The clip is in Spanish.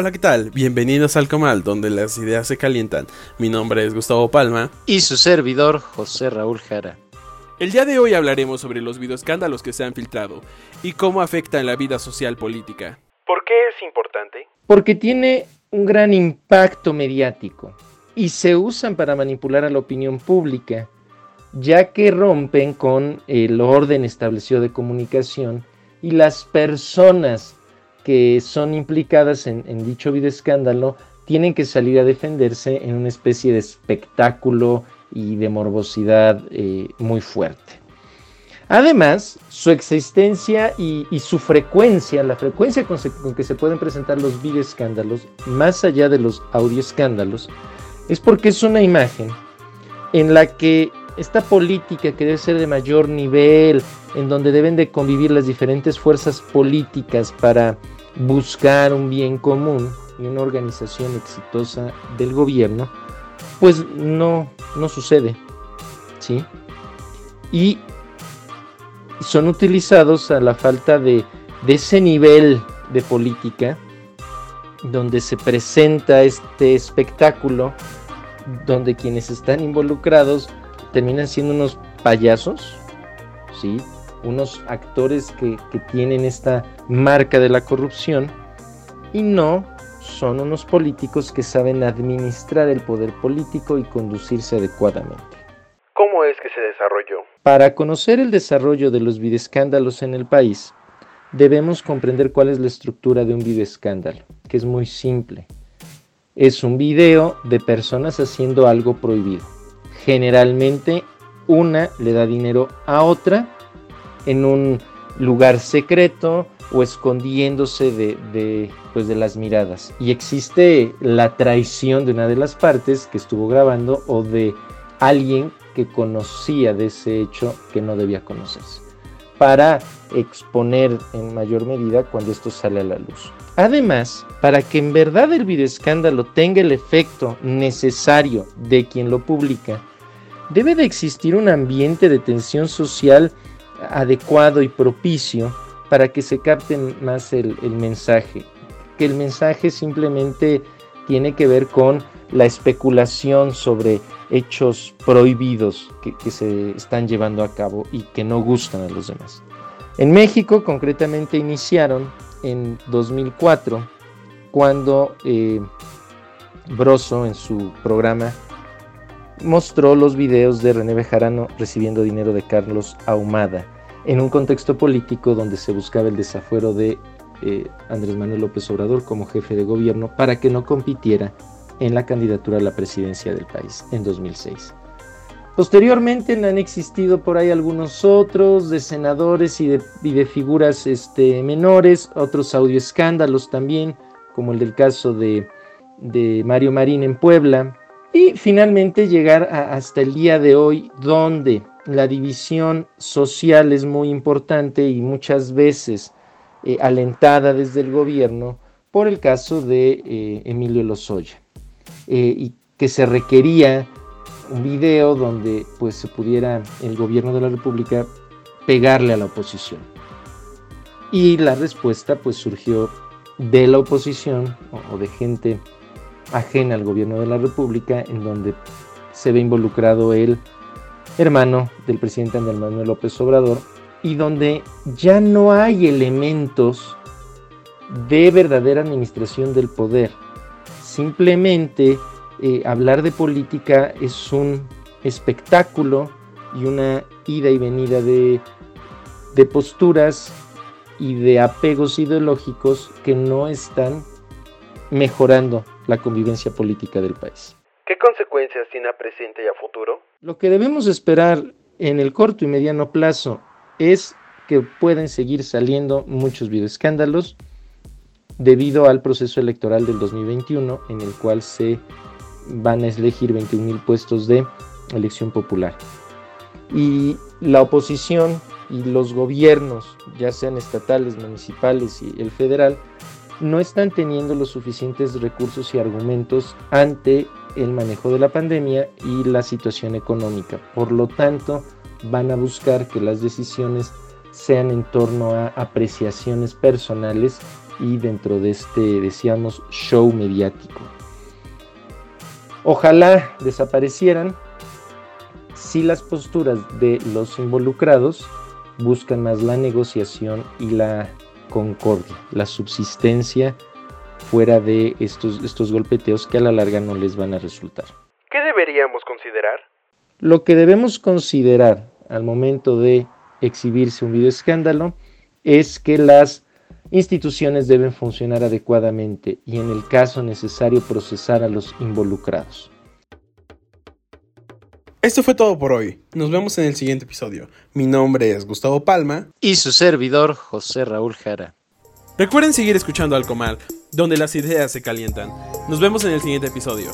Hola, ¿qué tal? Bienvenidos al Comal, donde las ideas se calientan. Mi nombre es Gustavo Palma. Y su servidor, José Raúl Jara. El día de hoy hablaremos sobre los videoescándalos que se han filtrado y cómo afectan la vida social política. ¿Por qué es importante? Porque tiene un gran impacto mediático y se usan para manipular a la opinión pública, ya que rompen con el orden establecido de comunicación y las personas que son implicadas en, dicho videoescándalo tienen que salir a defenderse en una especie de espectáculo y de morbosidad eh, muy fuerte. Además, su existencia y, su frecuencia, la frecuencia con, que se pueden presentar los videoescándalos, más allá de los audioescándalos, es porque es una imagen en la que esta política que debe ser de mayor nivel, en donde deben de convivir las diferentes fuerzas políticas para buscar un bien común y una organización exitosa del gobierno, pues no, no sucede. ¿sí? Y son utilizados a la falta de, de ese nivel de política donde se presenta este espectáculo, donde quienes están involucrados terminan siendo unos payasos, ¿sí? Unos actores que, tienen esta marca de la corrupción y no son unos políticos que saben administrar el poder político y conducirse adecuadamente. ¿Cómo es que se desarrolló? Para conocer el desarrollo de los videoescándalos en el país, debemos comprender cuál es la estructura de un videoescándalo, que es muy simple. Es un video de personas haciendo algo prohibido. Generalmente una le da dinero a otra en un lugar secreto o escondiéndose de, pues de las miradas. Y existe la traición de una de las partes que estuvo grabando o de alguien que conocía de ese hecho que no debía conocerse, para exponer en mayor medida cuando esto sale a la luz. Además, para que en verdad el videoescándalo tenga el efecto necesario de quien lo publica, debe de existir un ambiente de tensión social adecuado y propicio para que se capte más el, mensaje. Que el mensaje simplemente tiene que ver con la especulación sobre hechos prohibidos que, se están llevando a cabo y que no gustan a los demás. En México concretamente iniciaron en 2004 cuando eh, Broso en su programa mostró los videos de René Bejarano recibiendo dinero de Carlos Ahumada en un contexto político donde se buscaba el desafuero de eh, Andrés Manuel López Obrador como jefe de gobierno para que no compitiera en la candidatura a la presidencia del país en 2006. Posteriormente han existido por ahí algunos otros de senadores y de, figuras este, menores, otros audioescándalos también, como el del caso de, de Mario Marín en Puebla, y finalmente llegar hasta el día de hoy donde la división social es muy importante y muchas veces eh, alentada desde el gobierno por el caso de eh, Emilio Lozoya. Eh, y que se requería un video donde pues se pudiera el gobierno de la república pegarle a la oposición. Y la respuesta pues surgió de la oposición o de gente ajena al gobierno de la República, en donde se ve involucrado el hermano del presidente Andrés Manuel López Obrador, y donde ya no hay elementos de verdadera administración del poder. Simplemente eh, hablar de política es un espectáculo y una ida y venida de, de posturas y de apegos ideológicos que no están mejorando la convivencia política del país. ¿Qué consecuencias tiene a presente y a futuro? Lo que debemos esperar en el corto y mediano plazo es que pueden seguir saliendo muchos videoescándalos debido al proceso electoral del 2021 en el cual se van a elegir 21 mil puestos de elección popular. Y la oposición y los gobiernos, ya sean estatales, municipales y el federal, no están teniendo los suficientes recursos y argumentos ante el manejo de la pandemia y la situación económica. Por lo tanto, van a buscar que las decisiones sean en torno a apreciaciones personales y dentro de este, decíamos, show mediático. Ojalá desaparecieran si las posturas de los involucrados buscan más la negociación y la concordia, la subsistencia fuera de estos, estos golpeteos que a la larga no les van a resultar. ¿Qué deberíamos considerar? Lo que debemos considerar al momento de exhibirse un video escándalo es que las instituciones deben funcionar adecuadamente y en el caso necesario procesar a los involucrados. Esto fue todo por hoy. Nos vemos en el siguiente episodio. Mi nombre es Gustavo Palma. Y su servidor, José Raúl Jara. Recuerden seguir escuchando Alcomal, donde las ideas se calientan. Nos vemos en el siguiente episodio.